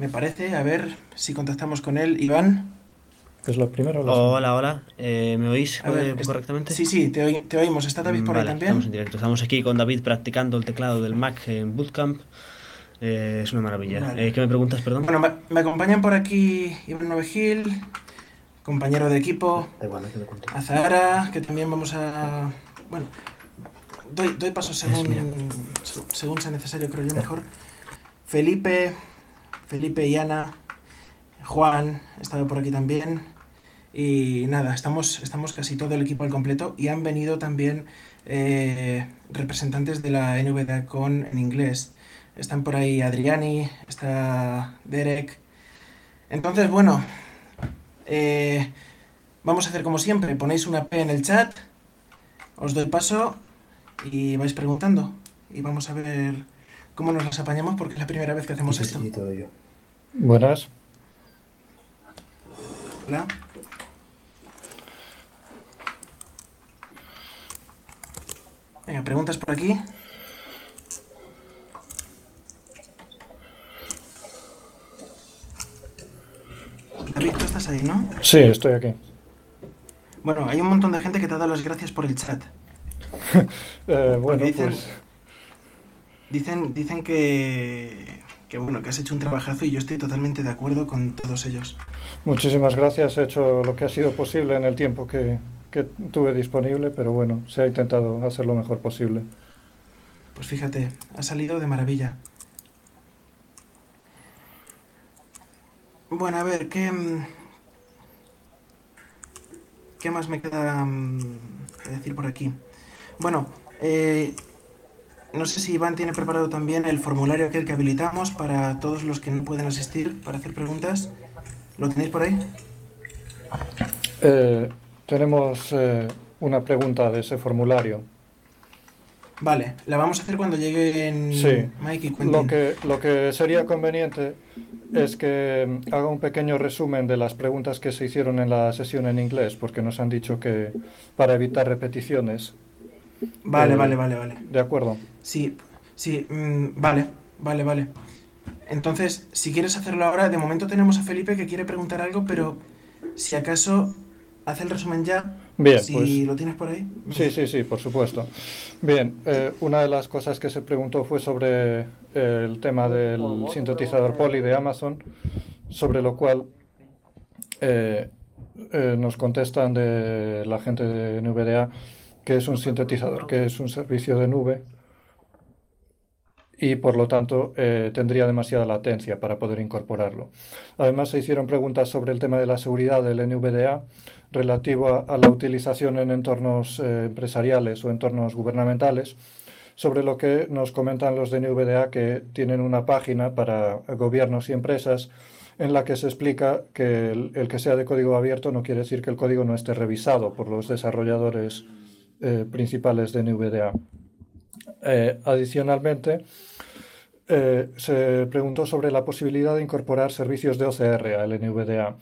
me parece. A ver si contactamos con él. Iván. Es lo primero. Hola, hola. Eh, ¿Me oís correctamente? Sí, sí, te, te, oímos. ¿Está David por ahí también? Estamos en directo. Estamos aquí con David practicando el teclado del Mac en Bootcamp. Eh, es una maravilla. Eh, ¿Qué me preguntas, perdón? Bueno, me, acompañan por aquí Iván Novegil, compañero de equipo. Azahara, que también vamos a. Bueno, doy, doy paso según, según sea necesario, creo yo mejor. Felipe, Felipe y Ana, Juan, estado por aquí también. Y nada, estamos, estamos casi todo el equipo al completo y han venido también eh, representantes de la NVDA con en inglés. Están por ahí Adriani, está Derek. Entonces, bueno, eh, vamos a hacer como siempre. Ponéis una P en el chat, os doy paso y vais preguntando. Y vamos a ver cómo nos las apañamos porque es la primera vez que hacemos esto. Buenas. Hola. Venga, preguntas por aquí. David, tú estás ahí, ¿no? Sí, estoy aquí. Bueno, hay un montón de gente que te ha dado las gracias por el chat. Eh, bueno, pues... Dicen, dicen que, que, bueno, que has hecho un trabajazo y yo estoy totalmente de acuerdo con todos ellos. Muchísimas gracias, he hecho lo que ha sido posible en el tiempo que, que tuve disponible, pero bueno, se ha intentado hacer lo mejor posible. Pues fíjate, ha salido de maravilla. Bueno, a ver, ¿qué, mm, qué más me queda mm, decir por aquí? Bueno, eh, no sé si Iván tiene preparado también el formulario aquel que habilitamos para todos los que no pueden asistir para hacer preguntas. ¿Lo tenéis por ahí? Eh, tenemos eh, una pregunta de ese formulario. Vale, la vamos a hacer cuando lleguen sí. Mike y Lo que, lo que sería conveniente es que mm, haga un pequeño resumen de las preguntas que se hicieron en la sesión en inglés, porque nos han dicho que para evitar repeticiones. Vale, eh, vale, vale, vale. De acuerdo. Sí, sí, mm, vale, vale, vale. Entonces, si quieres hacerlo ahora, de momento tenemos a Felipe que quiere preguntar algo, pero si acaso hace el resumen ya Bien, si pues, lo tienes por ahí. Sí, sí, sí, por supuesto. Bien, eh, una de las cosas que se preguntó fue sobre eh, el tema del sintetizador Poly de Amazon, sobre lo cual eh, nos contestan de la gente de NVDA que es un sintetizador, que es un servicio de nube y por lo tanto tendría demasiada latencia para poder incorporarlo. Además se hicieron preguntas sobre el tema de la seguridad del NVDA relativo a, la utilización en entornos eh, empresariales o entornos gubernamentales, sobre lo que nos comentan los de NVDA que tienen una página para gobiernos y empresas en la que se explica que el, que sea de código abierto no quiere decir que el código no esté revisado por los desarrolladores eh, principales de NVDA. Eh, adicionalmente, se preguntó sobre la posibilidad de incorporar servicios de OCR al NVDA.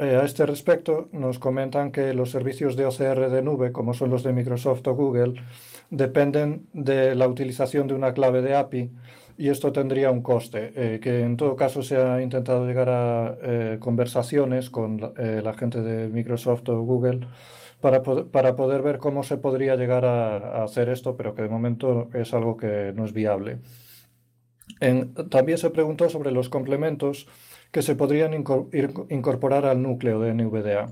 Eh, a este respecto, nos comentan que los servicios de OCR de nube, como son los de Microsoft o Google, dependen de la utilización de una clave de API y esto tendría un coste, eh, que en todo caso se ha intentado llegar a eh, conversaciones con la, gente de Microsoft o Google para, para, poder ver cómo se podría llegar a, hacer esto, pero que de momento es algo que no es viable. también se preguntó sobre los complementos que se podrían incorporar al núcleo de NVDA.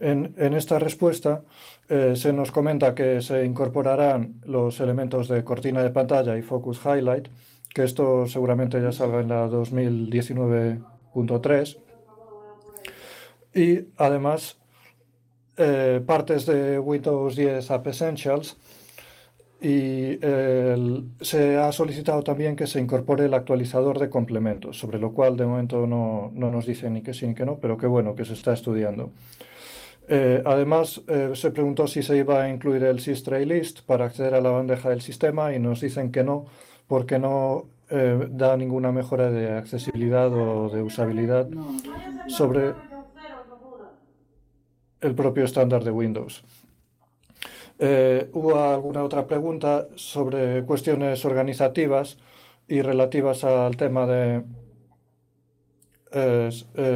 En, esta respuesta eh, se nos comenta que se incorporarán los elementos de cortina de pantalla y focus highlight, que esto seguramente ya salga en la 2019.3. Y además eh, partes de Windows 10 App Essentials y se ha solicitado también que se incorpore el actualizador de complementos, sobre lo cual de momento no, no nos dicen ni que sí ni que no, pero qué bueno que se está estudiando. Eh, además, eh, se preguntó si se iba a incluir el Systray List para acceder a la bandeja del sistema y nos dicen que no, porque no eh, da ninguna mejora de accesibilidad o de usabilidad sobre el propio estándar de Windows. Eh, hubo alguna otra pregunta sobre cuestiones organizativas y relativas al tema de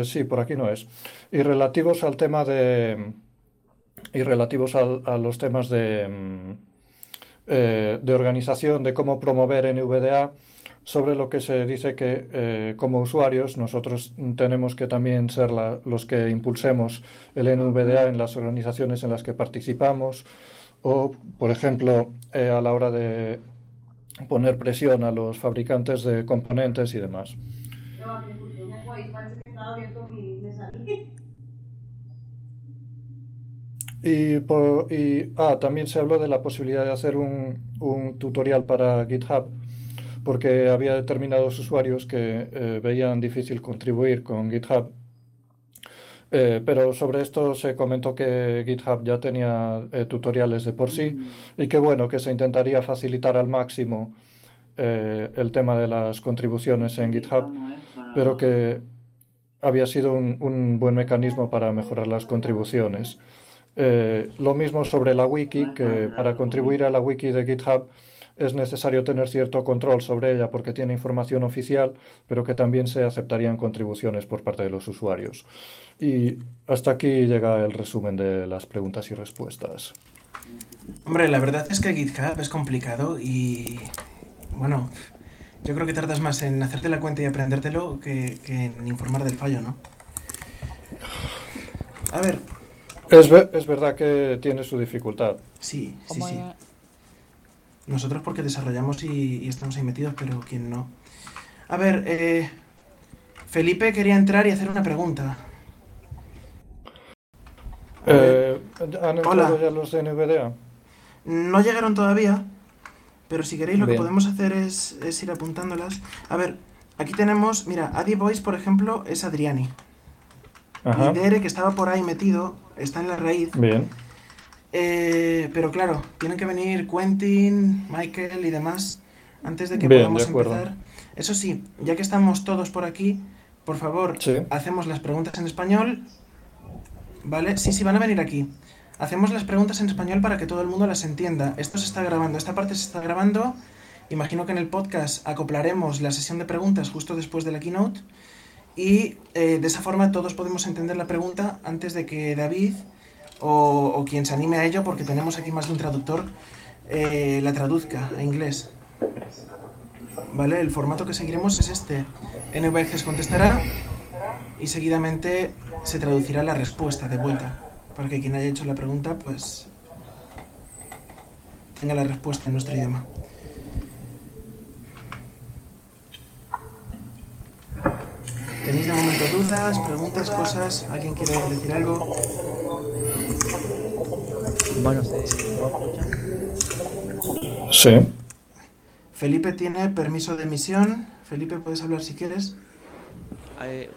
sí, por aquí no es. Y relativos al tema de. Y relativos a los temas de, mm, de organización, de cómo promover NVDA, sobre lo que se dice que eh, como usuarios nosotros tenemos que también ser los que impulsemos el NVDA en las organizaciones en las que participamos o, por ejemplo, eh, a la hora de poner presión a los fabricantes de componentes y demás. Y, y ah, también se habló de la posibilidad de hacer un, un tutorial para GitHub porque había determinados usuarios que eh, veían difícil contribuir con GitHub. Eh, pero sobre esto se comentó que GitHub ya tenía eh, tutoriales de por sí y que bueno, que se intentaría facilitar al máximo el tema de las contribuciones en GitHub, pero que había sido un, un buen mecanismo para mejorar las contribuciones. lo mismo sobre la wiki, que para contribuir a la wiki de GitHub es necesario tener cierto control sobre ella porque tiene información oficial, pero que también se aceptarían contribuciones por parte de los usuarios. Y hasta aquí llega el resumen de las preguntas y respuestas. Hombre, la verdad es que GitHub es complicado y, bueno, yo creo que tardas más en hacerte la cuenta y aprendértelo que, en informar del fallo, ¿no? A ver. Es, es verdad que tiene su dificultad. Sí, sí, sí. Nosotros porque desarrollamos y, estamos ahí metidos, pero ¿quién no? A ver, eh, Felipe quería entrar y hacer una pregunta. Eh, ¿Han entrado ya los NVDA? No llegaron todavía, pero si queréis lo que podemos hacer es, ir apuntándolas. A ver, aquí tenemos, mira, Adi Boys, por ejemplo, es Adriani. Ajá. Y Dere, que estaba por ahí metido, está en la raíz. Bien. Eh, pero claro, tienen que venir Quentin, Michael y demás antes de que podamos empezar. Eso sí, ya que estamos todos por aquí, por favor, hacemos las preguntas en español. ¿Vale? Sí, sí, van a venir aquí. Hacemos las preguntas en español para que todo el mundo las entienda. Esto se está grabando, esta parte se está grabando. Imagino que en el podcast acoplaremos la sesión de preguntas justo después de la keynote. Y eh, de esa forma todos podemos entender la pregunta antes de que David o, quien se anime a ello, porque tenemos aquí más de un traductor, eh, la traduzca a inglés. ¿Vale? El formato que seguiremos es este. NVX contestará y seguidamente se traducirá la respuesta de vuelta, para que quien haya hecho la pregunta, pues tenga la respuesta en nuestro idioma. ¿Tenéis de momento dudas, preguntas, cosas? ¿Alguien quiere decir algo? Bueno, Sí. Felipe tiene permiso de emisión. Felipe, puedes hablar si quieres. Eh,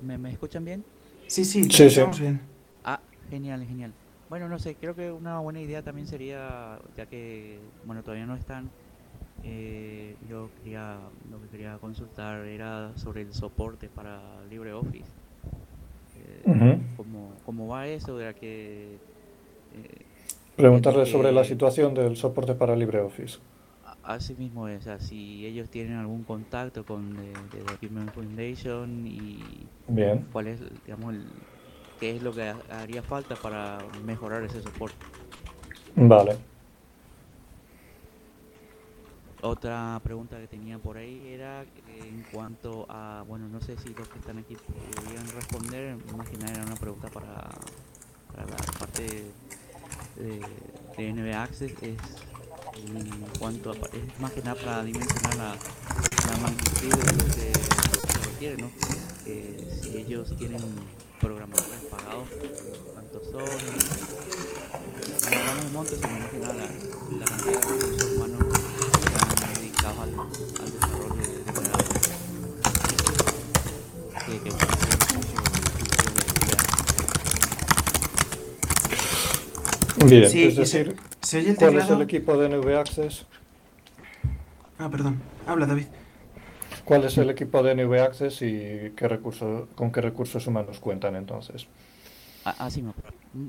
me, escuchan bien? Sí, sí, te escuchamos bien. Ah, genial, genial. Bueno, no sé, creo que una buena idea también sería, ya que, bueno, todavía no están, eh, yo quería, lo que quería consultar era sobre el soporte para LibreOffice. Eh, ¿cómo, va eso? De que Preguntarle sobre la situación del soporte para LibreOffice. Así mismo es, o si ellos tienen algún contacto con the, Document Foundation y Bien. cuál es, digamos, qué es lo que haría falta para mejorar ese soporte. Vale. Otra pregunta que tenía por ahí era en cuanto a, bueno, no sé si los que están aquí podrían responder, imagino era una pregunta para, para la parte de, de Access es en cuanto a, es más que nada para dimensionar la, magnitud de lo que se requiere, ¿no? Eh, si ellos tienen programadores pagados, cuántos son, no hablamos montos, sino más que nada la, cantidad recursos humanos que están dedicados al, al desarrollo de, de programas. Que, que Bien, es decir, ¿cuál es el equipo de NV Access? Ah, perdón. Habla, David. ¿Cuál es el equipo de NV Access y qué recursos, con qué recursos humanos cuentan entonces? Así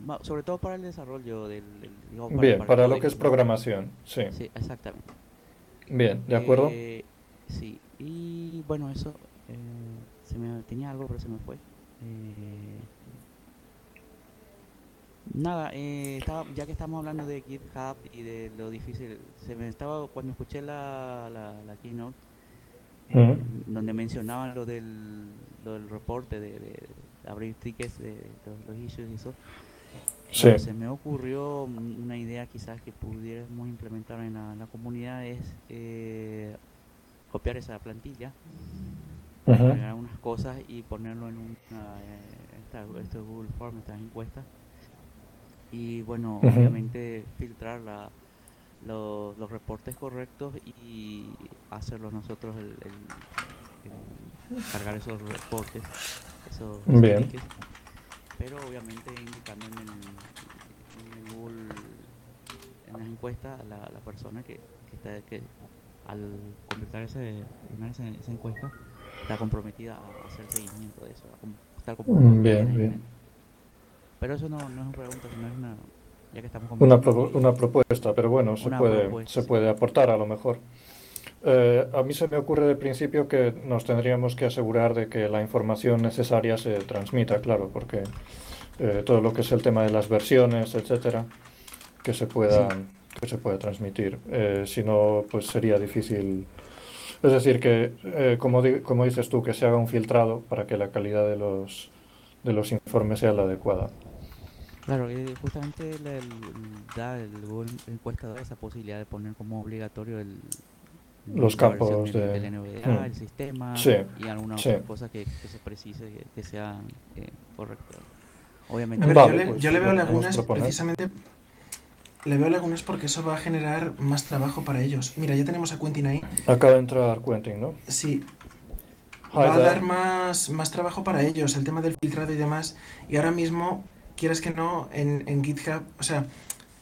ah, sobre todo para el desarrollo del... Bien, para, lo que es programación, sí. Sí, exactamente. Bien, ¿de acuerdo? Eh, sí, y bueno, eso... Eh, se me tenía algo, pero se me fue. Eh, nada, eh, estaba, ya que estamos hablando de GitHub y de lo difícil, se me estaba cuando escuché la, la, keynote, eh, donde mencionaban lo del, lo del reporte de, abrir tickets de, los, issues y eso. Se me ocurrió una idea quizás que pudiéramos implementar en la, comunidad es copiar esa plantilla agregar unas cosas y ponerlo en una, eh, esta, este Google Form, estas encuestas. Y bueno, obviamente filtrar la, los, los reportes correctos y hacerlo nosotros el, cargar esos reportes, esos, Bien. Pero obviamente indicando en el, Google, en las encuestas a la, la persona que, que, está, que al completar ese, esa, esa encuesta está comprometida a hacer seguimiento de eso, mm, Bien, bien. Pero eso no, no es una pregunta, sino es una... Ya que estamos una, una propuesta, pero bueno, se puede, se puede aportar a lo mejor. Eh, a mí se me ocurre de principio que nos tendríamos que asegurar de que la información necesaria se transmita, claro, porque eh, todo lo que es el tema de las versiones, etcétera, que se pueda, que se pueda transmitir. Eh, si no, pues sería difícil es decir, que eh, como, como dices tú, que se haga un filtrado para que la calidad de los, de los informes sea la adecuada. Claro, y justamente el, da el Google encuesta da esa posibilidad de poner como obligatorio el, los campos de, mm. el sistema y alguna otra cosa que, se precise que, sea eh, correcto. Obviamente, yo, le, pues, yo, le, veo lagunas precisamente le veo lagunas porque eso va a generar más trabajo para ellos. Mira, ya tenemos a Quentin ahí. Acaba de entrar Quentin, ¿no? Sí. Va a dar más, más trabajo para ellos, el tema del filtrado y demás. Y ahora mismo, quieras que no, en, en GitHub, o sea,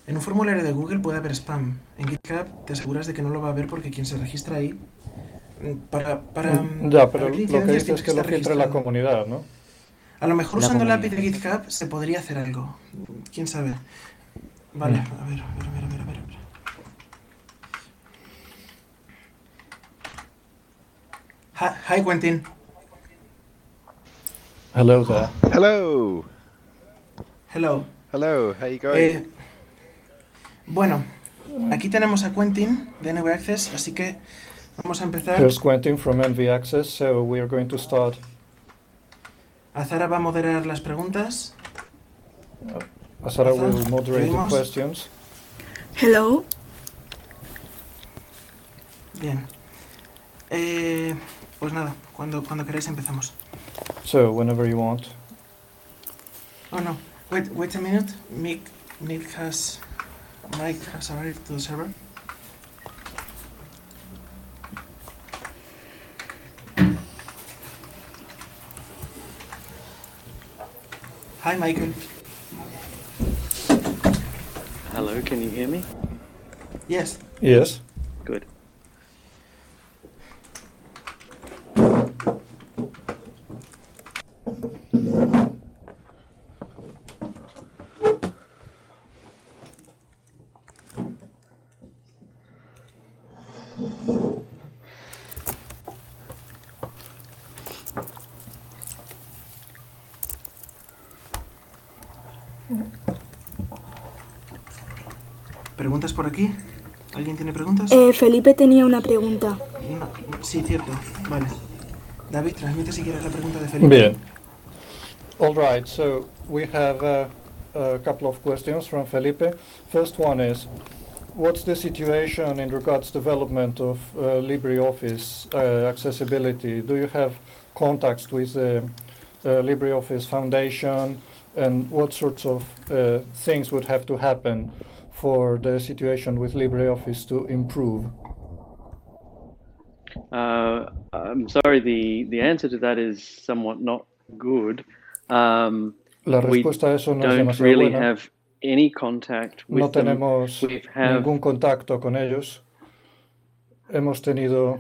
en un formulario de Google puede haber spam. En GitHub te aseguras de que no lo va a haber porque quien se registra ahí. Para, para, mm, ya, pero lo que dices es que lo filtre la comunidad, ¿no? A lo mejor usando la API de GitHub se podría hacer algo. ¿Quién sabe? Vale, mm. a ver, a ver, a ver, a ver, a ver. Hi, hi Quentin. Hello there. Hello. Hello. Hello, how you going? Eh, bueno, aquí tenemos a Quentin de NV Access, así que vamos a empezar. Here's Quentin from NV Access, so we are going to start. Azara va a moderar las preguntas. Uh, Asara will moderate the questions. Hello. Bien. Eh, pues nada, cuando, cuando queráis empezamos. So, whenever you want. Oh no, wait, wait a minute. Mick, Mick has, Mike has arrived to the server. Hi, Michael. Hello, can you hear me? Yes. Yes. ¿Preguntas por aquí? ¿Alguien tiene preguntas? Eh, Felipe tenía una pregunta. sí, cierto. Vale. David, transmite si quieres la pregunta de Felipe. Bien. All right, so we have uh, a couple of questions from Felipe. First one is, what's the situation in regards development of uh, LibreOffice uh, accessibility? Do you have contacts with the uh, LibreOffice Foundation, and what sorts of uh, things would have to happen for the situation with LibreOffice to improve? Uh, I'm sorry, the, the answer to that is somewhat not good. Um, La respuesta a eso no es demasiado really buena. have any contact with no tenemos have, ningún contacto con ellos. Hemos tenido.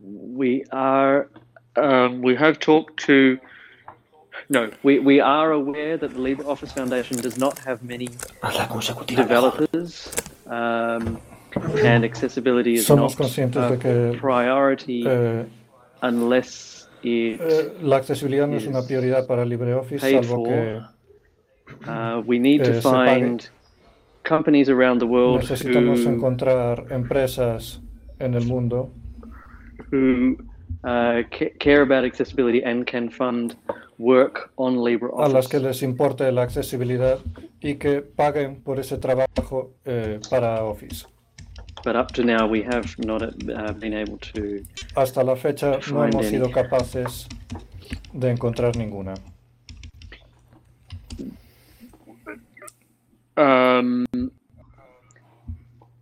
We are. Um, we have talked to no, we, we are aware that the LibreOffice Foundation does not have many developers, um, and accessibility is Somos not a que, priority eh, unless it Eh, la accesibilidad no es una prioridad para LibreOffice, paid salvo for. que Uh, we need eh, to find companies around the world necesitamos who, encontrar empresas en el mundo who uh, care about accessibility and can fund work on a las que les importe la accesibilidad y que paguen por ese trabajo eh, para Office. But up to now, we have not uh, been able to. Hasta la fecha no hemos any. sido capaces de encontrar ninguna. Um,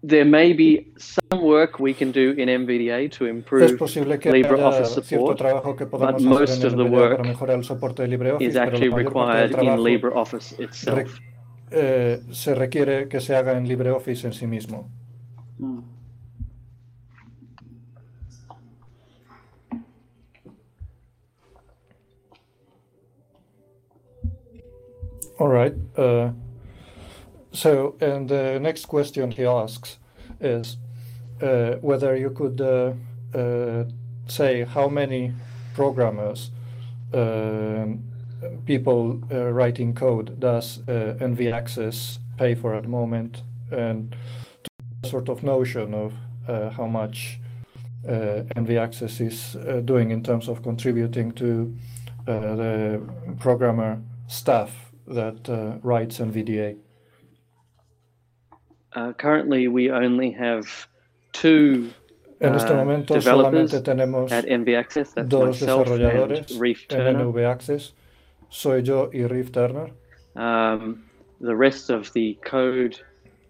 there may be some work we can do in MVDA to improve LibreOffice support, but most of the work is actually required in LibreOffice itself. Se requiere que se haga en LibreOffice en sí mismo. Hmm. All right. Uh, so, and the next question he asks is uh, whether you could uh, uh, say how many programmers, um people uh, writing code, does uh, NV Access pay for at the moment, and sort of notion of uh, how much NV Access is doing in terms of contributing to the programmer staff that writes NVDA. Uh, currently, we only have two En este uh, momento developers solamente tenemos at NV Access. That's dos myself and desarrolladores en. NV Access. Soy yo y Reef Turner. Um, the rest of the code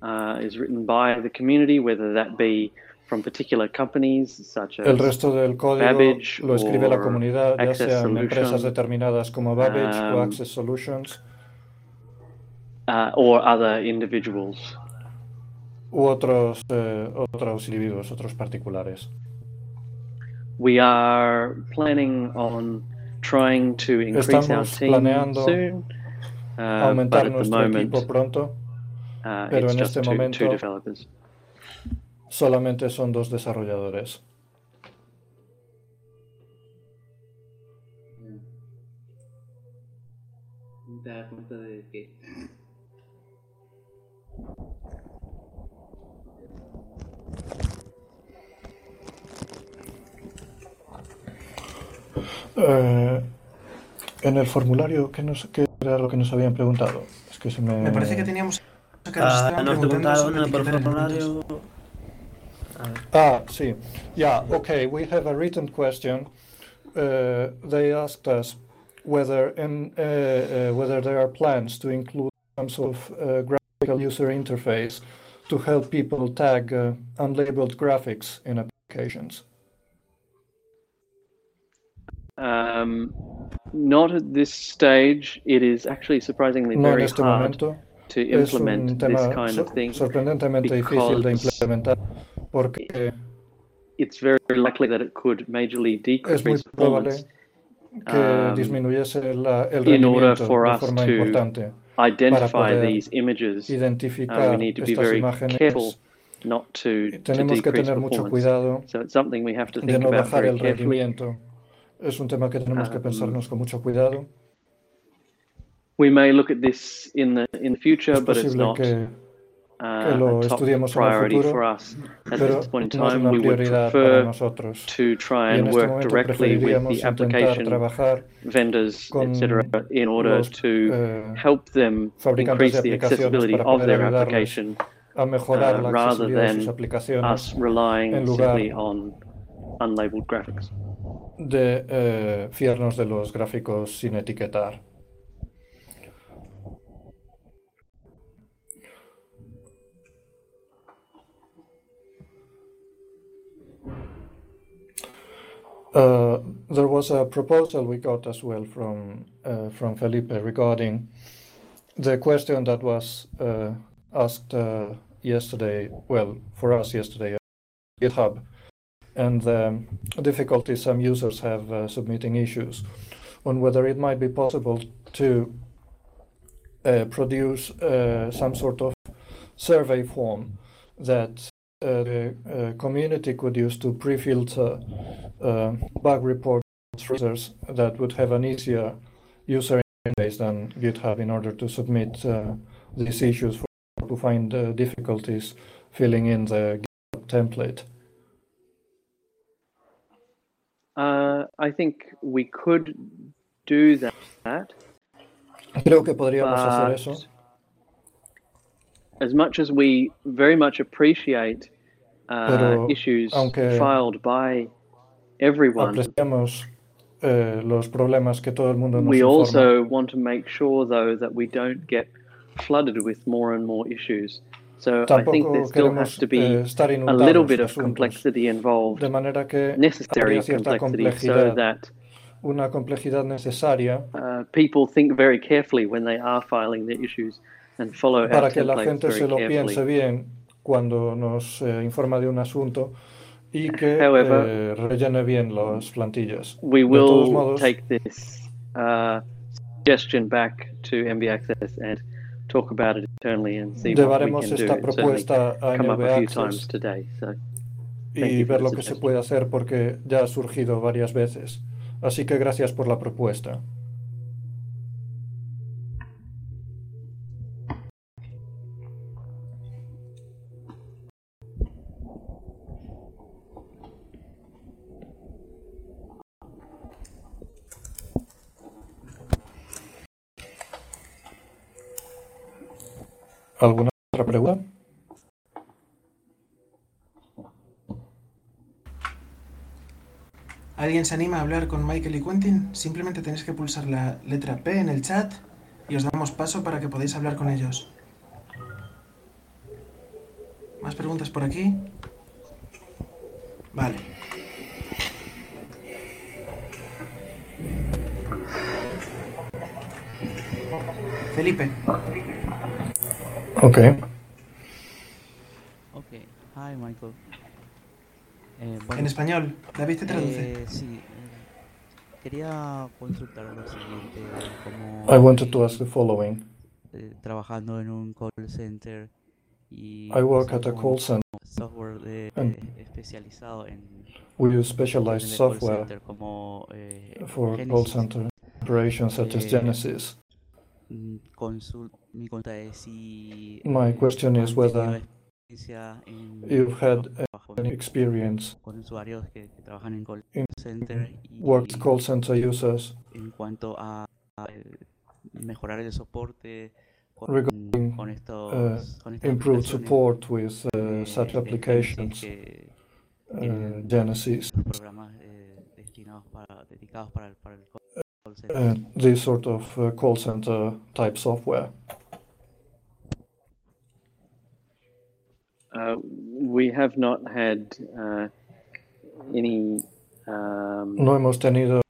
uh, is written by the community, whether that be from particular companies such as El resto del código Babbage lo escribe la or comunidad, ya Access sean empresas determinadas como Babbage o um, Access Solutions uh, or other individuals. U otros, eh, otros individuos, otros particulares. We are planning on trying to increase our team planeando soon, uh, but Aumentar at the nuestro moment equipo pronto, uh, pero it's en just este two, momento- two solamente son dos desarrolladores. te das cuenta de que Eh, en el formulario, ¿qué, nos, ¿qué era lo que nos habían preguntado? Es que se me... Me parece que teníamos que nos Ah, estaban nos preguntaron por etiquetar elementos. formulario. Ah, sí. Yeah, okay. We have a written question. Uh, they asked us whether in, uh, uh, whether there are plans to include some sort of uh, graphical user interface to help people tag uh, unlabeled graphics in applications. Um, not at this stage. It is actually surprisingly no very hard momento. to implement this kind of thing. Sorprendentemente difícil de implementar porque it's very likely that it could majorly decrease performance. que um, disminuyese la, el rendimiento de forma importante. Para poder images, um, identificar uh, estas imágenes, tenemos que tener mucho cuidado so de no bajar el rendimiento. Es un tema que tenemos que Um, pensarnos con mucho cuidado. We may look at this in the in the future, Es but it's not que, uh, lo a top estudiemos en el priority futuro, for us. At pero this point in no es una we prioridad para prefer nosotros. to try Y en and este work directly with the application trabajar vendors, etc., in order los, to eh, help them increase the accessibility of their application a mejorar uh, la rather accesibilidad de sus than aplicaciones us relying en lugar simply on unlabeled graphics. De eh, fiarnos de los gráficos sin etiquetar. Uh, there was a proposal we got as well from uh, from Felipe regarding the question that was uh, asked uh, yesterday. Well, for us yesterday, GitHub, and the difficulties some users have uh, submitting issues on whether it might be possible to uh, produce uh, some sort of survey form that uh, the uh, community could use to pre-filter uh, bug reports users that would have an easier user interface than GitHub in order to submit uh, these issues for to find difficulties filling in the GitHub template? Uh, I think we could do that. Creo que podríamos hacer eso. As much as we very much appreciate uh, Pero, issues filed by everyone, apreciamos eh, los problemas que todo el mundo nos we informa. also want to make sure, though, that we don't get flooded with more and more issues. So I think there still has to be eh, a little bit of asuntos, complexity involved, de manera que necessary complexity, so that una complejidad necesaria uh, people think very carefully when they are filing their issues and follow our para que la gente se lo carefully. piense bien cuando nos eh, informa de un asunto y que However, eh, rellene bien las plantillas. We de todos will modos, take this uh, suggestion back to MB Access and talk about it internally and see what we llevaremos can do. esta It's certainly propuesta a come up a few times today. So y ver lo que se puede hacer porque ya ha surgido varias veces. Así que gracias por la propuesta. ¿Alguna otra pregunta? ¿Alguien se anima a hablar con Michael y Quentin? Simplemente tenéis que pulsar la letra P en el chat y os damos paso para que podáis hablar con ellos. ¿Más preguntas por aquí? Vale. Felipe, Ok. Ok, hi Michael. Eh, bueno, en español. David te traduce. eh, sí, eh, quería consultar lo siguiente, como I wanted to ask the following. eh, trabajando en un call center y I work at a call center. software de- and especializado en, We use specialized call software center como eh, for call center operations such as Eh, Genesis. Mm, mi consulta es si My eh, question is whether you've had any experience con usuarios que, que trabajan en call center y worked call center users. en cuanto a, a, eh, mejorar el soporte con, regarding con estos uh, con improved support with uh, such applications, que uh, Genesis, los programas eh, destinados para dedicados para el, para el call uh, this sort of uh, call center type software. Uh, we have not had uh, any. Um, No hemos tenido,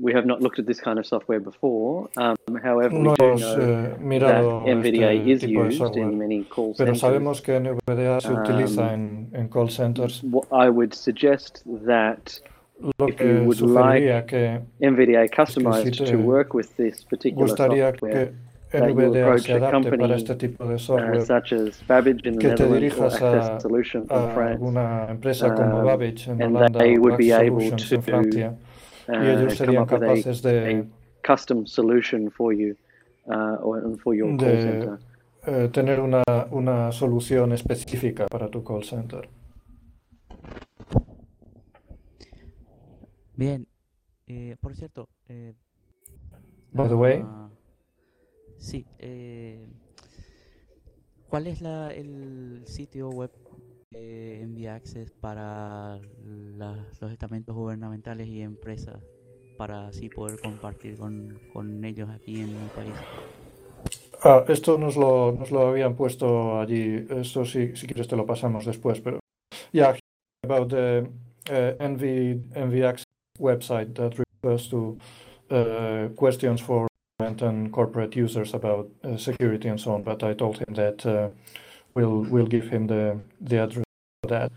we have not looked at this kind of software before. Um, however, we no do know eh, that mirado NVDA este is used in many call pero centers. sabemos que NVDA se utiliza Um, en, en call centers, I would suggest that lo if que you would sugeriría like que NVDA customized te to work with this particular gustaría software, que approach se adapte para este tipo de uh, software, such as Babbage in the que te dirijas a, France, alguna empresa como um, Babbage en and Holanda they o would be Access able Solutions en Francia, y uh, ellos come serían up with a, capaces de, custom solution for you uh, or for your call de center. eh, tener una, una solución específica para tu call center. Bien, eh, por cierto, eh, By the way, ah, sí, eh, ¿cuál es la, el sitio web de Envía Access para la- los estamentos gubernamentales y empresas para así poder compartir con, con ellos aquí en mi país? ah, esto nos lo, nos lo habían puesto allí, esto si, si quieres te lo pasamos después, pero yeah, about the uh, NV, NVX website that refers to uh, questions for government and corporate users about uh, security and so on, but I told him that uh, we'll, we'll give him the, the address for that.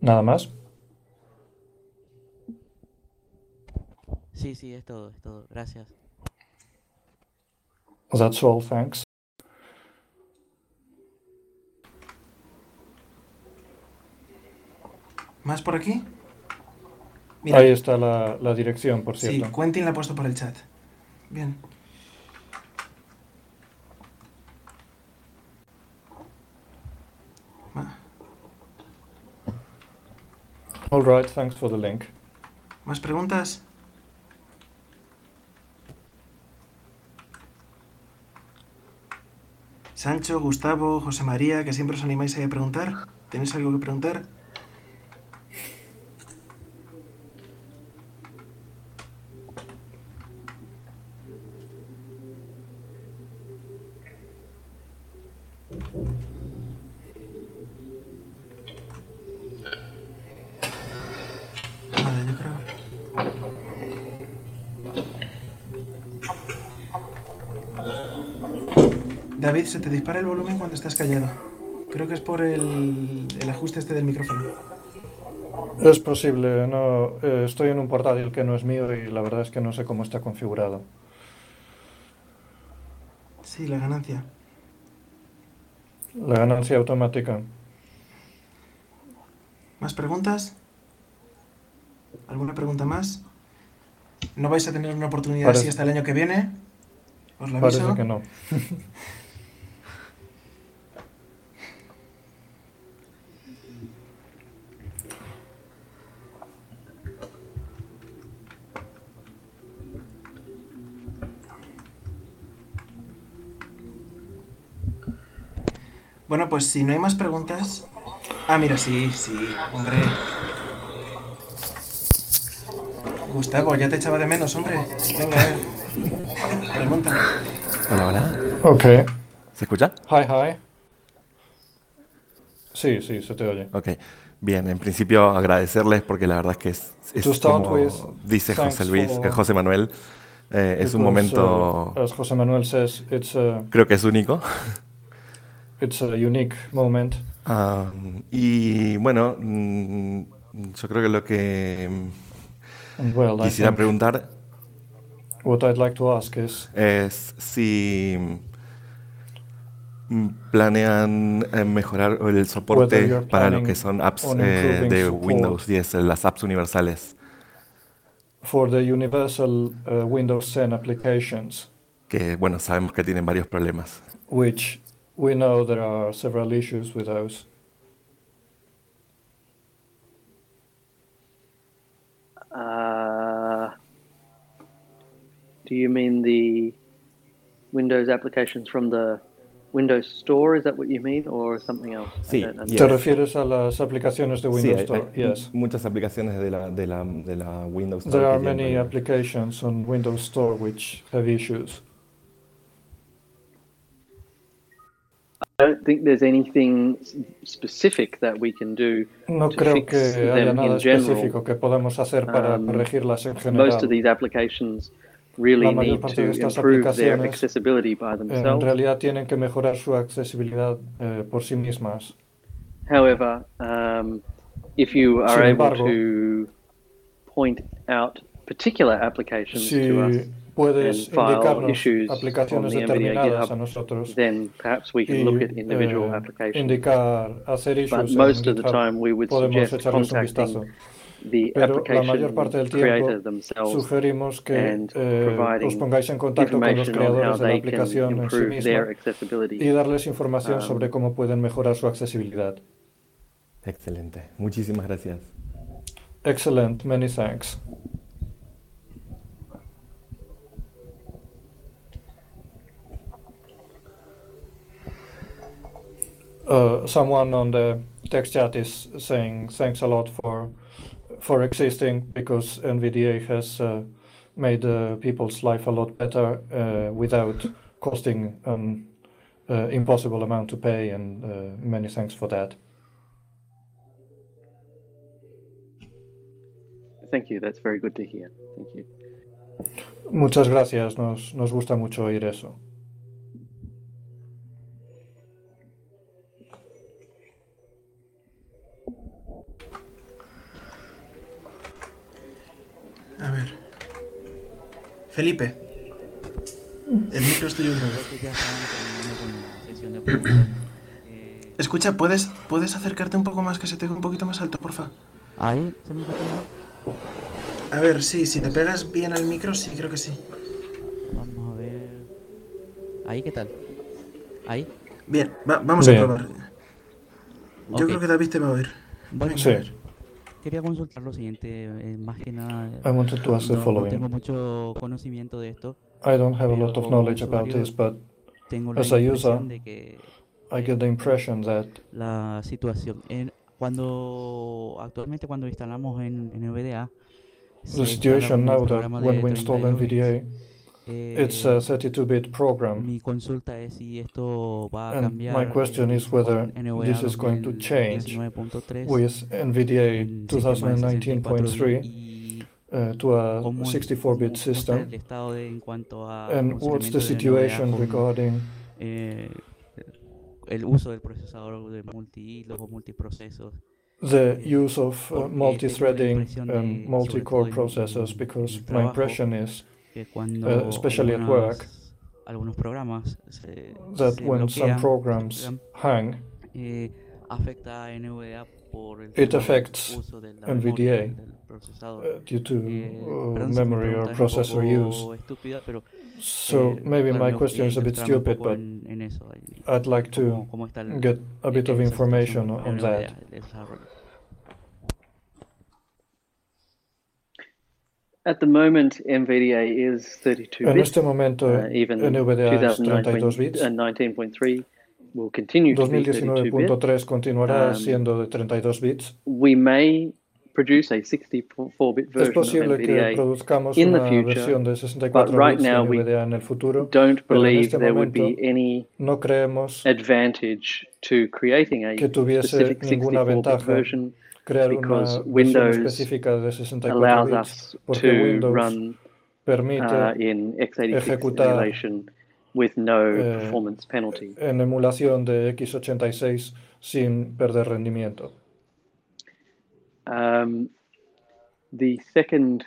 Nada más. Sí, Sí, es todo, es todo. Gracias. That's all, thanks. ¿Más por aquí? Mira. Ahí está la, la, dirección, por cierto. Sí, Quentin la ha puesto por el chat. Bien. All right, thanks for the link. ¿Más preguntas? Sancho, Gustavo, José María, que siempre os animáis a preguntar. ¿Tenéis algo que preguntar? David, se te dispara el volumen cuando estás callado. Creo que es por el, ajuste este del micrófono. Es posible, no. Eh, estoy en un portátil que no es mío y la verdad es que no sé cómo está configurado. Sí, la ganancia. La ganancia automática. ¿Más preguntas? ¿Alguna pregunta más? ¿No vais a tener una oportunidad así hasta el año que viene? ¿Os la aviso? Parece que no. Bueno, pues si no hay más preguntas. Ah, mira, sí, sí, hombre. Gustavo, ya te echaba de menos, hombre. Venga, a ver. Pregúntame. Hola, hola. Ok. ¿Se escucha? Hi, hi. Sí, sí, se te oye. Ok. Bien, en principio agradecerles porque la verdad es que es, es como dice José Luis, que José Manuel, eh, es un momento... Uh, José Manuel says, it's creo que es único. It's a unique moment. Ah, y bueno, mm, yo creo que lo que quisiera preguntar what I'd like to ask is, es si mm, planean eh, mejorar el soporte para lo que son apps eh, de Windows 10, las apps universales. For the universal uh, Windows 10 applications. Que bueno, sabemos que tienen varios problemas. Which we know there are several issues with those. Uh, do you mean the Windows applications from the Windows Store? Is that what you mean, or something else? Sí. ¿Te refieres a las aplicaciones de Windows sí, Store? Hay, yes. Muchas aplicaciones de la, de la, de la Windows Store. There are many applications on Windows Store which have issues. Don't think there's anything specific that we can do no to creo fix que haya them nada in general. específico que podamos hacer para Um, corregirlas en general. Most of these applications really need to improve their accessibility by en themselves. realidad tienen que mejorar su accesibilidad eh, por sí mismas. However, um, if you are Sin able embargo, to point out particular applications si to us puedes and file indicarnos issues on aplicaciones determinadas a GitHub, nosotros then perhaps we can y look at individual eh, applications. indicar hacer issues But en most of the GitHub, time we would podemos suggest echarles un vistazo. the Pero la mayor parte del tiempo sugerimos que and eh, os pongáis en contacto con los information on how creadores de la they can aplicación en sí improve their misma accessibility. y darles información Um, sobre cómo pueden mejorar su accesibilidad. Excelente. Muchísimas gracias. Excellent. Many thanks. Uh, someone on the text chat is saying thanks a lot for for existing because NVDA has uh, made uh, people's life a lot better uh, without costing an uh, impossible amount to pay, and uh, many thanks for that. Thank you. That's very good to hear. Thank you. Muchas gracias, nos, nos gusta mucho oír eso. Felipe. El micro estoy tuyo. Escucha, ¿puedes, ¿puedes acercarte un poco más que se te un poquito más alto, porfa? Ahí, se me A ver, sí, si te pegas bien al micro, sí, creo que sí. Vamos a ver. Ahí, ¿qué tal? Ahí. Bien, vamos a probar. Yo creo que David te va a oír. Bueno, sí. Quería consultar lo siguiente, eh, más que nada. I wanted to ask the following. No tengo mucho conocimiento de esto. I don't have a lot of knowledge about this, but as a user, I get the impression that la situación en, cuando actualmente cuando instalamos en, en NVDA the situation now that when we install NVDA it's a 32-bit program. Mi consulta es si esto va a cambiar. My question is whether this is going to change with NVDA 2019.3 uh, to a 64-bit system. And what's the situation regarding eh, el uso del procesador de multihilos o multiprocesos? The use of uh, multi-threading and multi-core processors, because my impression is uh, especially at work, algunos programas se, that se when some programs hang, eh, afecta a NVDA por el it affects NVDA uh, due to eh, uh, memory or processor use. Estúpida, pero, so eh, maybe my question is a bit stupid, but en eso, I'd like to cómo, cómo get a bit of information on that. At the moment, NVDA is 32 bits. En este momento, uh, even NVDA es 32 bits. And 19.3 will continue 2019.3 continuará um, siendo de 32 bits. We may produce a 64-bit version es posible of NVDA que produzcamos in the future, versión de 64 but right bits now de NVDA en el futuro. Don't believe este there would be any no creemos advantage to creating a que tuviese ninguna 64-bit ventaja version crear una versión específica de 64 bits porque Windows permite uh, in x86 ejecutar with no eh, performance penalty. en emulación de x86 sin perder rendimiento. Um, the second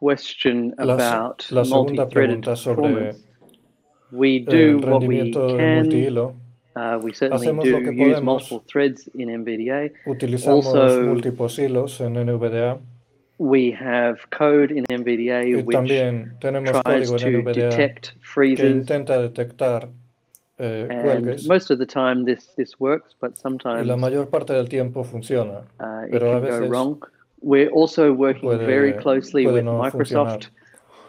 question la, about la segunda pregunta sobre we do el rendimiento what we can, multihilo Uh, we certainly Hacemos do use multiple threads in NVDA. Utilizamos Also, múltiples hilos en NVDA We have code in NVDA y which tries to detect freezes. eh, And most of the time this, this works, but sometimes la mayor parte del tiempo funciona, uh, it pero a can go wrong. We're also working puede- very closely with no Microsoft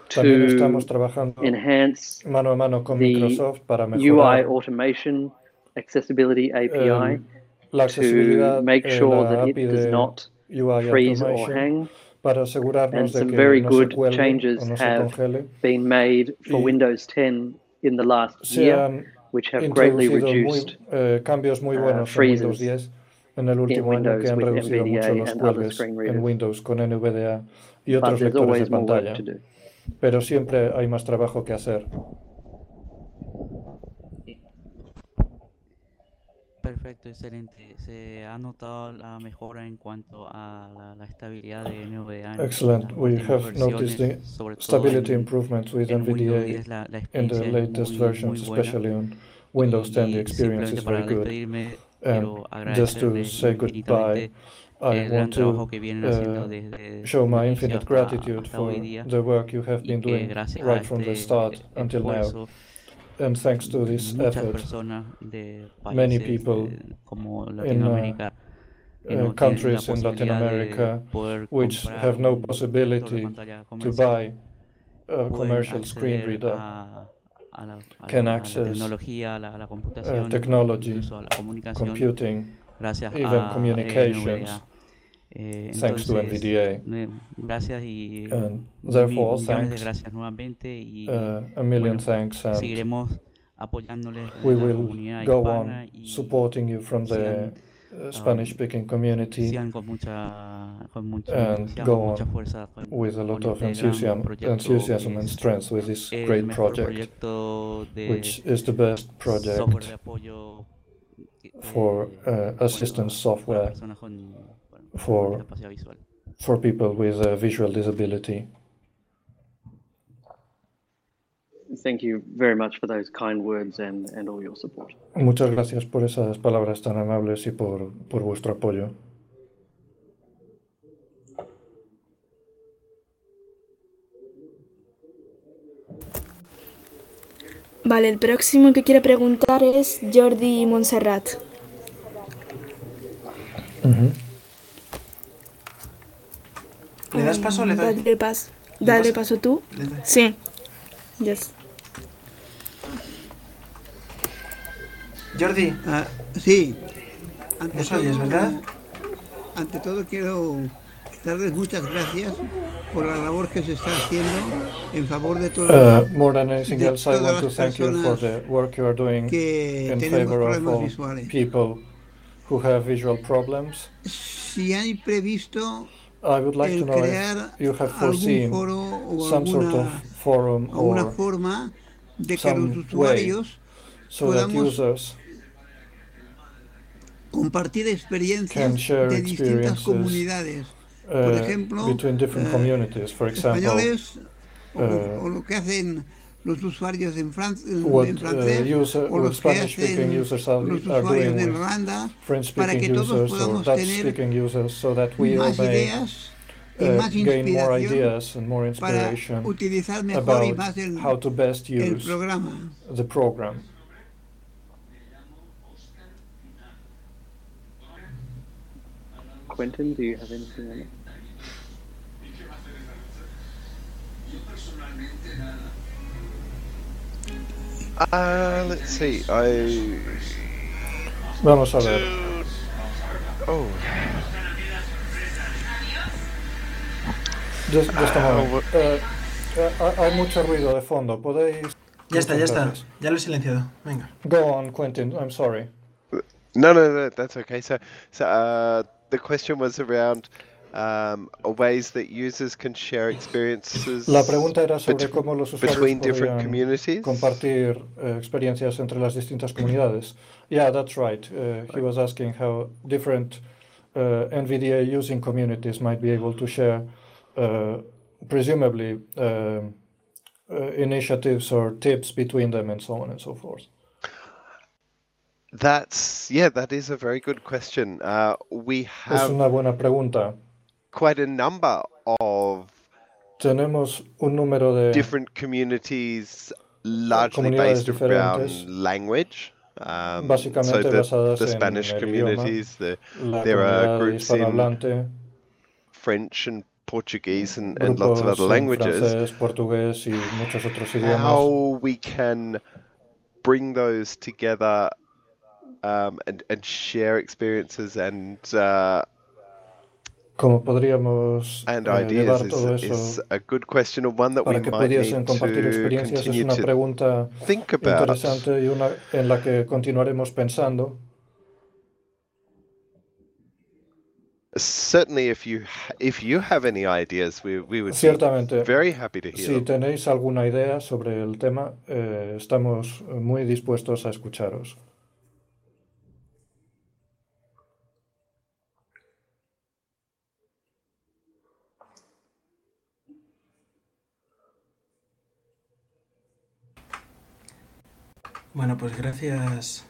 también to enhance mano a mano con the Microsoft para UI automation accessibility API la to make sure that it does not freeze or hang. And some que very no good cuelgue changes no have congele. been made for Y Windows 10 in the last year, which have greatly muy, reduced eh, cambios muy uh, buenos en freezes Windows 10 en el último in año que Windows han with reducido mucho NVDA los and other cuelgues en. Windows con NVDA y But otros there's lectores de always more work pantalla. to do. Pero siempre hay más trabajo que hacer. Perfecto, excelente. Se ha notado la mejora en cuanto a la, la estabilidad de NVDA. Excellent. We have noticed the versiones, sobre todo stability en- improvements with NVDA la, la in the latest muy, versions, muy especially on Windows 10. The experience is very good. And just to say goodbye, I want to que vienen haciendo uh, show my infinite gratitude for the work you have been doing right from the start until now and thanks to this effort, many people in uh, uh countries in Latin America which have no possibility to buy a commercial screen reader can access uh, technology, computing, even communications. Eh, Thanks entonces, to NVDA. Gracias y therefore, thanks, de gracias nuevamente y uh, a million bueno, thanks seguiremos apoyándoles we la will go on supporting you from the uh, Spanish speaking community con mucha, con and go on mucha fuerza, con, with a lot of enthusiasm, enthusiasm and strength with this great project, which is the best project for uh, assistance software for visual. for people with a visual disability. thank you very much for those kind words and, and all your support. Muchas gracias por esas palabras tan amables y por, por vuestro apoyo. Vale, el próximo que quiere preguntar es Jordi Montserrat. ¿Le das paso o le doy? Dale paso. Dale paso tú. Sí. Yes. Jordi. Ah, sí. Ante todo, oyes, ¿verdad? Ante todo quiero darles muchas gracias por la labor que se está haciendo en favor de todos uh, more than anything else, I want to thank you for the work you are doing in favor of all visuales. people who have visual problems. Si hay previsto I would like to know if you have foreseen some alguna, sort of forum or forma de los usuarios so that users compartir experiencias de distintas comunidades. Por uh, ejemplo, between different uh, communities, for example, españoles o, uh, o, lo que hacen los usuarios en, Fran what, en francés uh, user, o los que hacen users are, los usuarios de Irlanda para que todos podamos tener so that we más ideas y uh, más gain more ideas and more inspiration para utilizar mejor y más el, how to best use el programa. the program. Quentin, do you have anything on it? Uh, let's see. I. Vamos a ver. Oh. Just, just a moment. Uh, uh, hay mucho ruido de fondo. Podéis. Ya está, ya está. Ya lo he silenciado. Venga. Go on, Quentin. I'm sorry. No, no, no. That's okay. So, so uh, the question was around um, ways that users can share experiences La pregunta era sobre cómo los usuarios compartir uh, experiencias entre las distintas comunidades. Yeah, that's right. Uh, he was asking how different uh, NVDA using communities might be able to share, uh, presumably, uh, initiatives or tips between them and so on and so forth. That's yeah, that is a very good question. we have es una buena pregunta quite a number of tenemos un número de different communities largely based around language. Um, so the, the Spanish communities, the, there are groups in French and Portuguese and, and lots of other languages. Francés, y otros. How we can bring those together um, and, and share experiences and uh, ¿Cómo podríamos and eh, llevar is, todo eso is a good question of one that para we que pudiesen compartir experiencias? Es una pregunta interesante y una en la que continuaremos pensando. Certainly, if you if you have any ideas, we, we would Ciertamente, be very happy to hear si tenéis alguna idea sobre el tema, eh, estamos muy dispuestos a escucharos. Bueno, pues gracias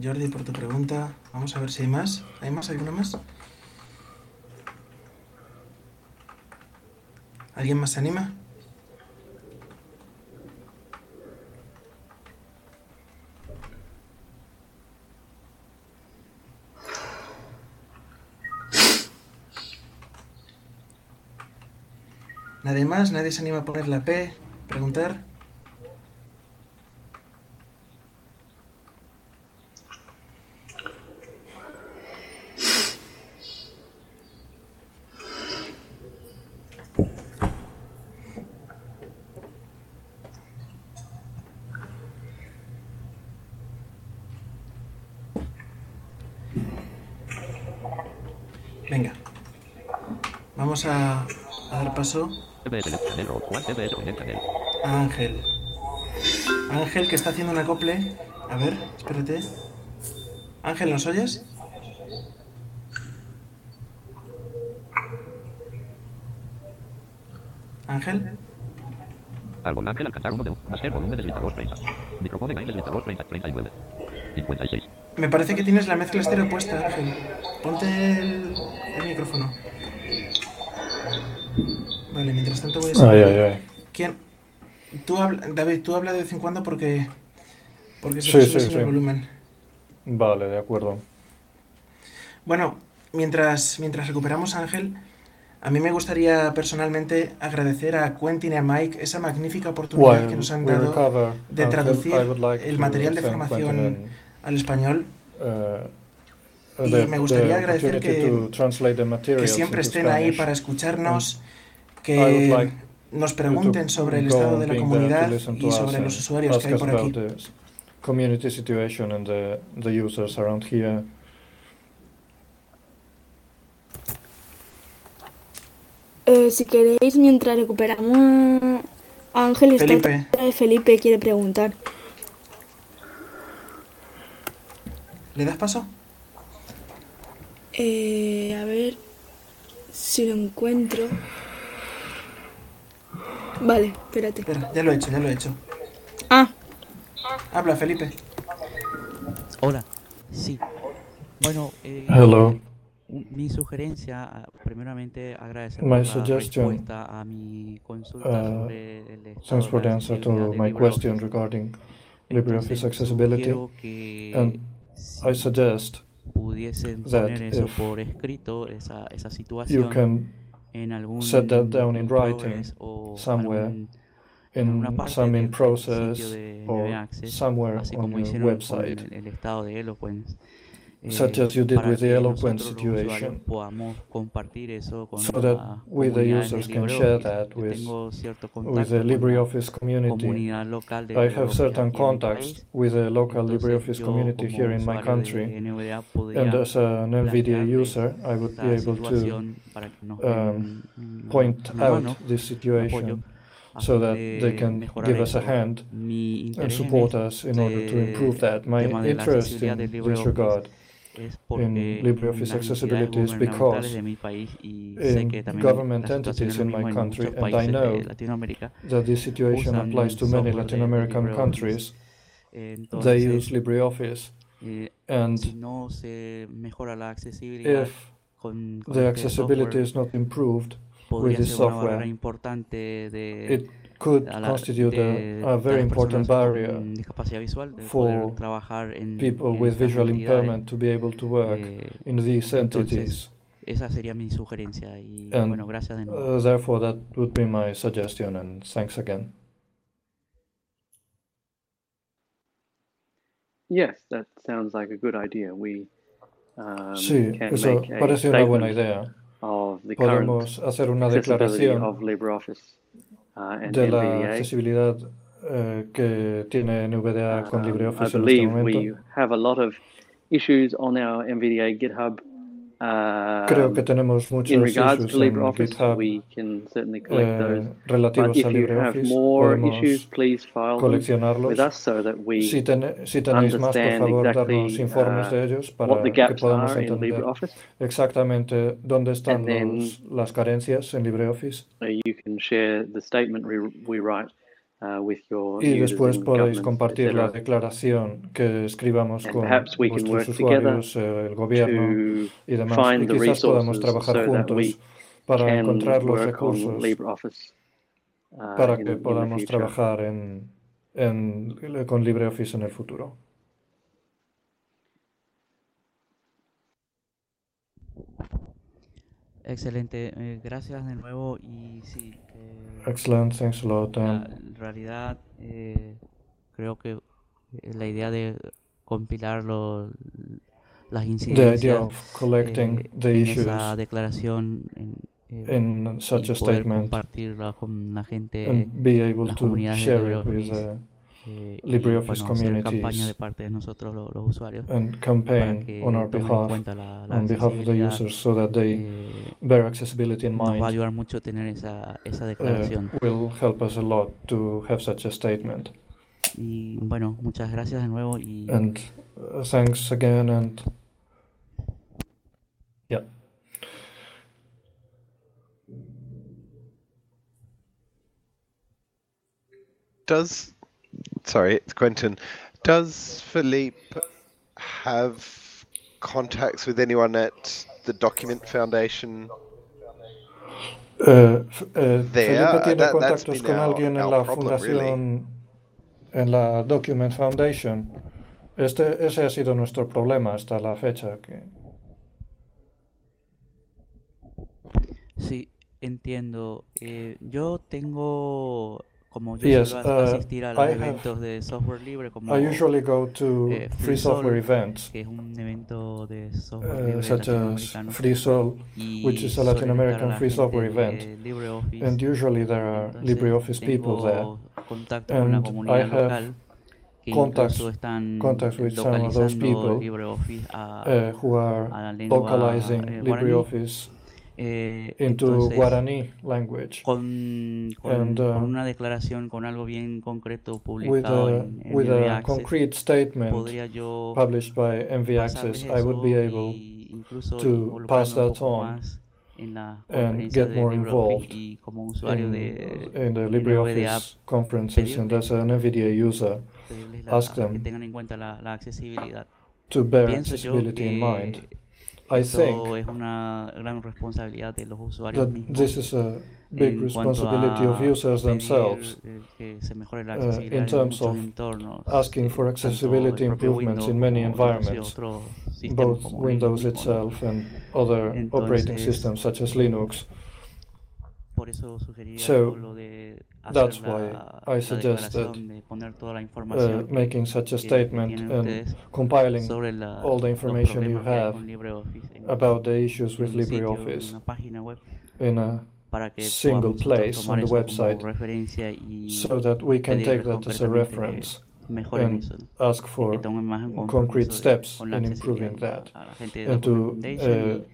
Jordi por tu pregunta. Vamos a ver si hay más. ¿Hay más? ¿Alguna más? ¿Alguien más se anima? ¿Nadie más? ¿Nadie se anima a poner la P? ¿Preguntar? Venga. Vamos a, a dar paso a Ángel. Ángel que está haciendo un acople. A ver, espérate. Ángel, ¿nos oyes? Ángel. Árbol Ángel alcanzar 1 de 1. Hacer volumen deslizador 30. Micrófono en deslizador 30, 39. 56. Me parece que tienes la mezcla estéreo puesta, Ángel. Ponte el, el micrófono. Vale, mientras tanto voy a saber. Ay, ay, ay. ¿Quién? Tú habla, David, tú habla de vez en cuando porque, porque se sí, sube el volumen. Vale, de acuerdo. Bueno, mientras, mientras recuperamos a Ángel, a mí me gustaría personalmente agradecer a Quentin y a Mike esa magnífica oportunidad que nos han dado de traducir el material de formación al español. Uh, y me gustaría agradecer que, que siempre estén ahí para escucharnos, que nos pregunten sobre el estado de la comunidad y sobre los usuarios que hay por aquí. Community situation and the, the users around here. Eh, si queréis, mientras recuperamos Ángel, Felipe. Felipe quiere preguntar. ¿Le das paso? Eh, a ver si lo encuentro. Vale, espérate. Espera, ya lo he hecho, ya lo he hecho. Ah. Habla, Felipe. Hola. Sí. Bueno, eh, Hello mi sugerencia, ah, primeramente agradecer my la respuesta a mi consulta uh, sobre el estado thanks for the answer to my question regarding LibreOffice accessibility. And I suggest pudiesen poner eso por escrito, esa, esa situación you can set that down in writing somewhere in some in process or somewhere on your website. El, el estado de Eloquence such as you did with the eloquent situation, so that we the users can share that with, with the LibreOffice community. I have certain contacts with the local LibreOffice community here in my country, and as an NVIDIA user, I would be able to um, point out this situation so that they can give us a hand and support us in order to improve that. My interest in this regard in LibreOffice accessibility is because in government entities in my country, and I know that this situation applies to many Latin American countries, they use LibreOffice, eh, and if the accessibility is not improved with this software, it could constitute a, a very important barrier for people with visual impairment to be able to work eh, in these entities. Esa sería mi sugerencia y and, bueno, gracias de nuevo. Uh, therefore, that would be my suggestion and thanks again. Yes, that sounds like a good idea. We um, sí, eso parece una buena idea. Podemos hacer una declaración of LibreOffice de la accesibilidad eh, que tiene NVDA con ah, LibreOffice en este momento. We have a lot of issues on our NVDA GitHub Creo que tenemos muchos issues en GitHub eh, relativos a LibreOffice. Podemos coleccionarlos. Si, ten, si tenéis más, por favor, darnos informes de ellos para que podamos entender exactamente dónde están los, las carencias en LibreOffice. You can share the statement we write Uh, y después podéis compartir la declaración que escribamos con vuestros usuarios, eh, el gobierno y demás. Y quizás podamos trabajar juntos para encontrar los recursos uh, para que podamos trabajar en, en, con LibreOffice en el futuro. Excelente, eh, gracias de nuevo y sí. Eh, Excellent, thanks a lot. Realidad eh, creo que la idea de compilar lo, las incidencias collecting the en issues. esa declaración en, in such a statement. compartirla con la gente, and be able las to share it with uh, eh, LibreOffice bueno, campaña de parte de nosotros los, los usuarios and campaign on our behalf la, la on behalf of the users so that they eh, bear accessibility in mind nos va a ayudar mucho tener esa, esa declaración. uh, will help us a lot to have such a statement. Y bueno muchas gracias de nuevo y and uh, thanks again and yeah. Does sorry, it's Quentin. Does Philippe have contacts with anyone at the Document Foundation? Uh, uh, Felipe tiene that, contactos con alguien en la fundación, really. en la Document Foundation. Este, ese ha sido nuestro problema hasta la fecha. Que... Sí, entiendo. Eh, yo tengo como yo yes, suelo uh, asistir a los I eventos have, de software libre como I usually go to eh, free, software events que es un evento de software uh, such as Free Sol which is a Latin American free software event. and usually there are LibreOffice people there. and I have contacts, contacts with some of those people uh, who are localizing eh, LibreOffice eh, into entonces, Guarani language. Con, con, and, uh, con, una declaración, con algo bien concreto publicado with a, en, en with a Access, concrete statement published by MV Access, I would be able to pass that on and get more involved in, in the LibreOffice conferences and as an NVIDIA user, ask them to bear accessibility in mind I think es una gran responsabilidad de los usuarios mismos. This is a big responsibility of users themselves uh, in terms of asking for accessibility improvements in many environments, both Windows itself and other operating systems such as Linux. So that's why I suggested uh, making such a statement and compiling all the information you have about the issues with LibreOffice in a single place on the website so that we can take that as a reference and ask for concrete steps in improving that and to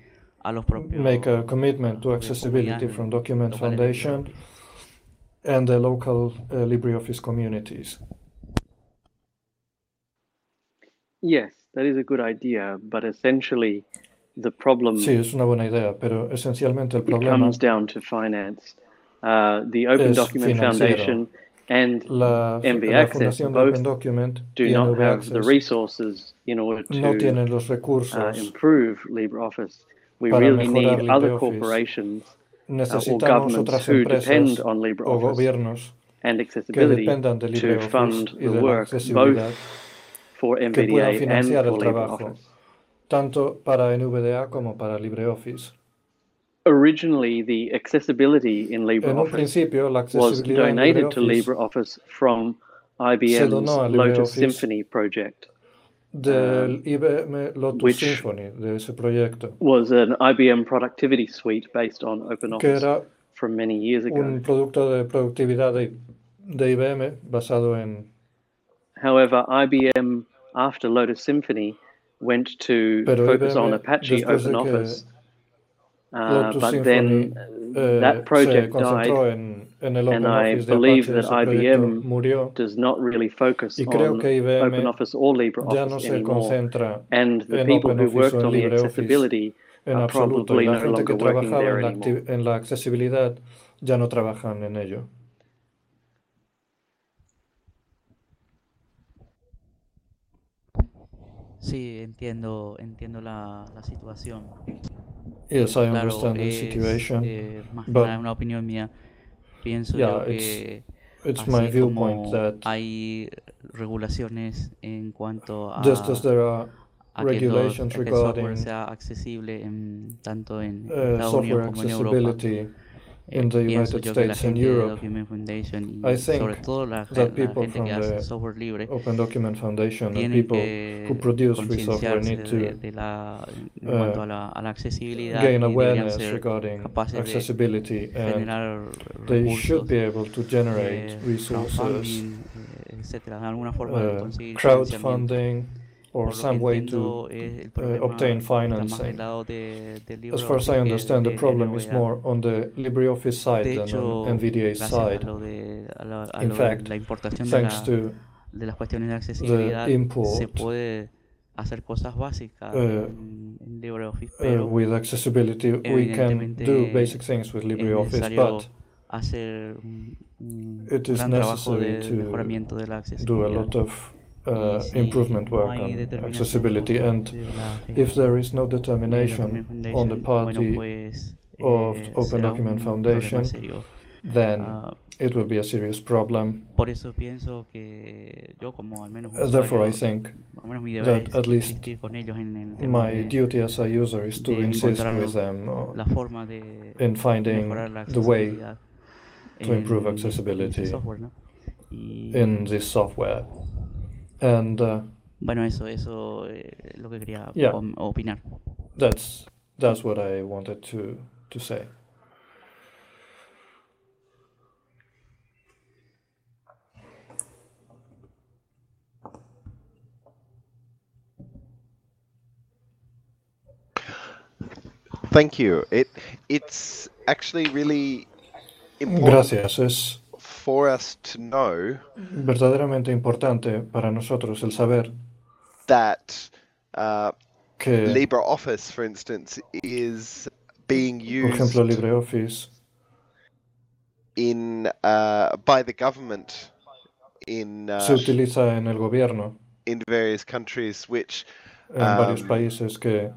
uh, make a commitment to accessibility from Document Foundation and the local uh, LibreOffice communities. Yes, that is a good idea, but essentially the problem sí, es una buena idea, pero esencialmente el problema comes down to finance. Uh, the Open Document financiero. Foundation and la, MV la Access both Document do not have the resources in order to no tienen los recursos uh, improve LibreOffice. We really need other corporations necesitamos uh, otras empresas o gobiernos and accessibility que dependan de LibreOffice to fund y de la accesibilidad for que puedan financiar el trabajo, tanto para NVDA como para LibreOffice. Originally, the accessibility in LibreOffice was donated to LibreOffice from IBM's Lotus Symphony project del IBM Lotus Symphony, de ese proyecto. Was an IBM productivity suite based on OpenOffice from many years ago. Un producto de productividad de, de IBM basado en. However, IBM after Lotus Symphony went to Pero focus IBM, on Apache OpenOffice. Uh, but Symphony, then uh, that project died. En, en and I believe that IBM murió, does not really focus on IBM OpenOffice or LibreOffice no anymore. And the people who worked on the accessibility are probably no longer working there anymore. En la accesibilidad ya no trabajan en ello. Sí, entiendo, entiendo la, la situación. Yes, I claro, understand the situation. Eh, más but nada una opinión mía. Pienso yeah, yo que it's, it's my viewpoint that hay regulaciones en cuanto a, just as there are a regulations los, regarding que el software sea accesible en, tanto en uh, Estados Unidos como en Europa. In the United States and Europe. I think that people from the Open Document Foundation and people who produce free software need to de, de la, uh, la, a la gain awareness regarding accessibility and they should be able to generate resources, uh, crowdfunding, or some way to uh, obtain financing. As far as I understand, the problem is more on the LibreOffice side than on NVDA side. In fact, thanks to de las cuestiones de accesibilidad import, hacer cosas básicas uh, en, LibreOffice, pero uh, with accessibility we can do basic things with LibreOffice, but hacer un gran trabajo de mejoramiento de la accesibilidad. Uh, improvement work on accessibility and if there is no determination on the party of Open Document Foundation then uh, it will be a serious problem. Por eso pienso que yo como al menos usuario, Therefore, I think that at least my duty as a user is to insist with them uh, la forma de in finding the way to improve accessibility in this software. And uh, bueno, eso, eso eh, lo que quería yeah, opinar. That's that's what I wanted to to say. Thank you. It it's actually really Gracias. Es for us to know verdaderamente importante para nosotros el saber that uh, que LibreOffice, for instance, is being used. Por ejemplo, LibreOffice in uh, by the government in uh, se utiliza en el gobierno in various countries which en um, varios países que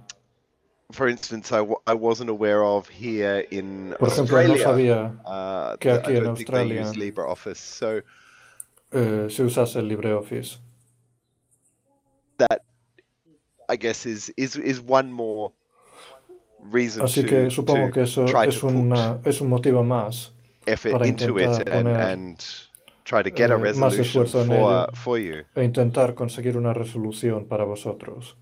for instance, I w- I wasn't aware of here in Por ejemplo, Australia. no sabía uh, que aquí en Australia use LibreOffice, so eh, se usase LibreOffice. That I guess is is is one more reason Así que supongo que eso es, una, es un motivo más para intentar poner and, try to get a eh, más esfuerzo en ello for you. e intentar conseguir una resolución para vosotros.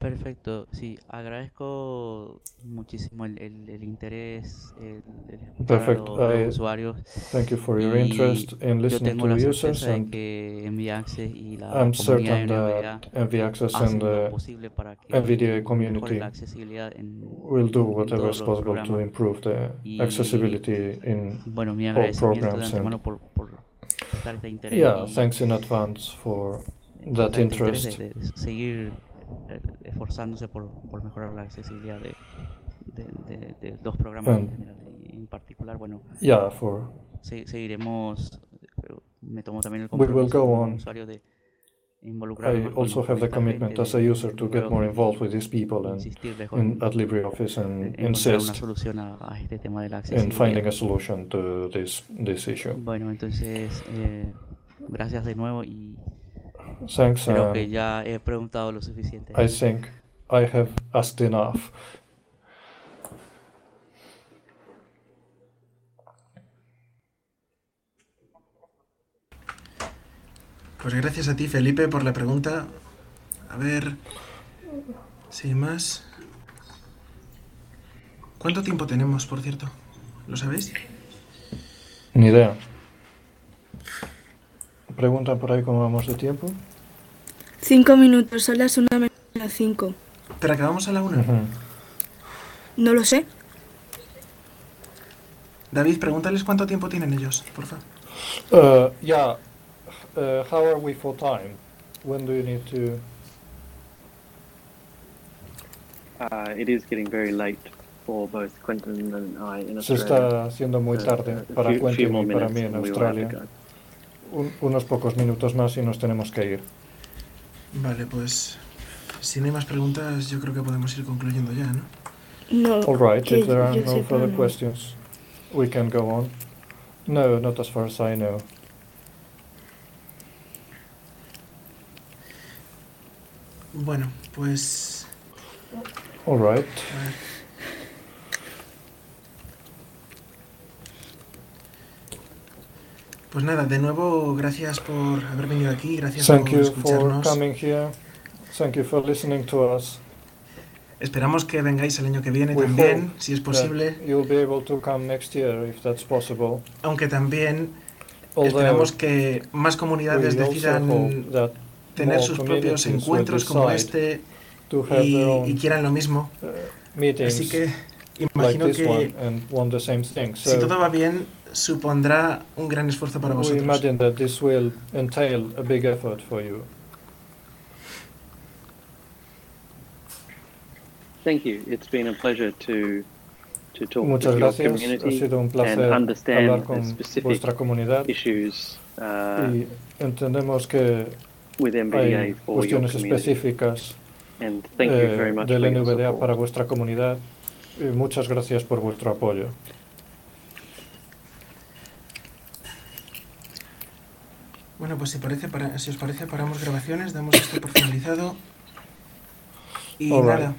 Perfecto, sí, agradezco muchísimo el, el, el interés, el, el escuchar a los, los eh, usuarios. Thank you for your interest in listening to users and que y la I'm certain that NVAccess and the uh, NVDA community will do whatever is possible to improve the accessibility in bueno, mi all programs. And, por, por yeah, thanks in advance for eh, that interest. De, de eh, esforzándose por, por, mejorar la accesibilidad de, de, de dos programas en, general, en, particular. Bueno, yeah, for se, seguiremos. Me tomo también el compromiso como usuario de I also have the commitment as a user to get more involved with these people and at LibreOffice and insist in finding a solution to this, this issue. Bueno, entonces, eh, gracias de nuevo y Thanks. Creo que ya he preguntado lo suficiente. I think I have asked enough. Pues gracias a ti, Felipe, por la pregunta. A ver, sin más. ¿Cuánto tiempo tenemos, por cierto? ¿Lo sabéis? Ni idea. Preguntan por ahí cómo vamos de tiempo. Cinco minutos, son las una menos cinco. ¿Pero acabamos a la una? No lo sé. David, pregúntales cuánto tiempo tienen ellos, por favor. Uh, yeah. Uh, how are we for time? When do you need to? Uh, it is getting very late for both Quentin and I in Australia. Se está haciendo muy tarde uh, para Quentin y para mí en Australia. Un, unos pocos minutos más y nos tenemos que ir. Vale, pues si no hay más preguntas, yo creo que podemos ir concluyendo ya, ¿no? No. All right, if there are no further no. questions, we can go on. No, not as far as I know. Bueno, pues. All right. Pues nada, de nuevo, gracias por haber venido aquí, gracias Thank por you escucharnos. For coming here. Thank you for listening to us. Esperamos que vengáis el año que viene We también, si es posible. You'll be able to come next year if that's possible. Aunque también Although esperamos que más comunidades decidan tener sus propios encuentros como este y, y, quieran lo mismo. Uh, Así que imagino like que and want the same thing. So, si todo va bien, supondrá un gran esfuerzo para vosotros. We imagine that this will entail a big effort for you. Thank you. It's been a pleasure to talk Muchas with gracias. Your community ha sido un placer hablar con vuestra comunidad. Issues, uh, y entendemos que hay cuestiones específicas And thank you eh, very much del NVDA para vuestra comunidad. Y muchas gracias por vuestro apoyo. Bueno, pues si, parece, para, si os parece, paramos grabaciones, damos esto por finalizado. Y All right. nada,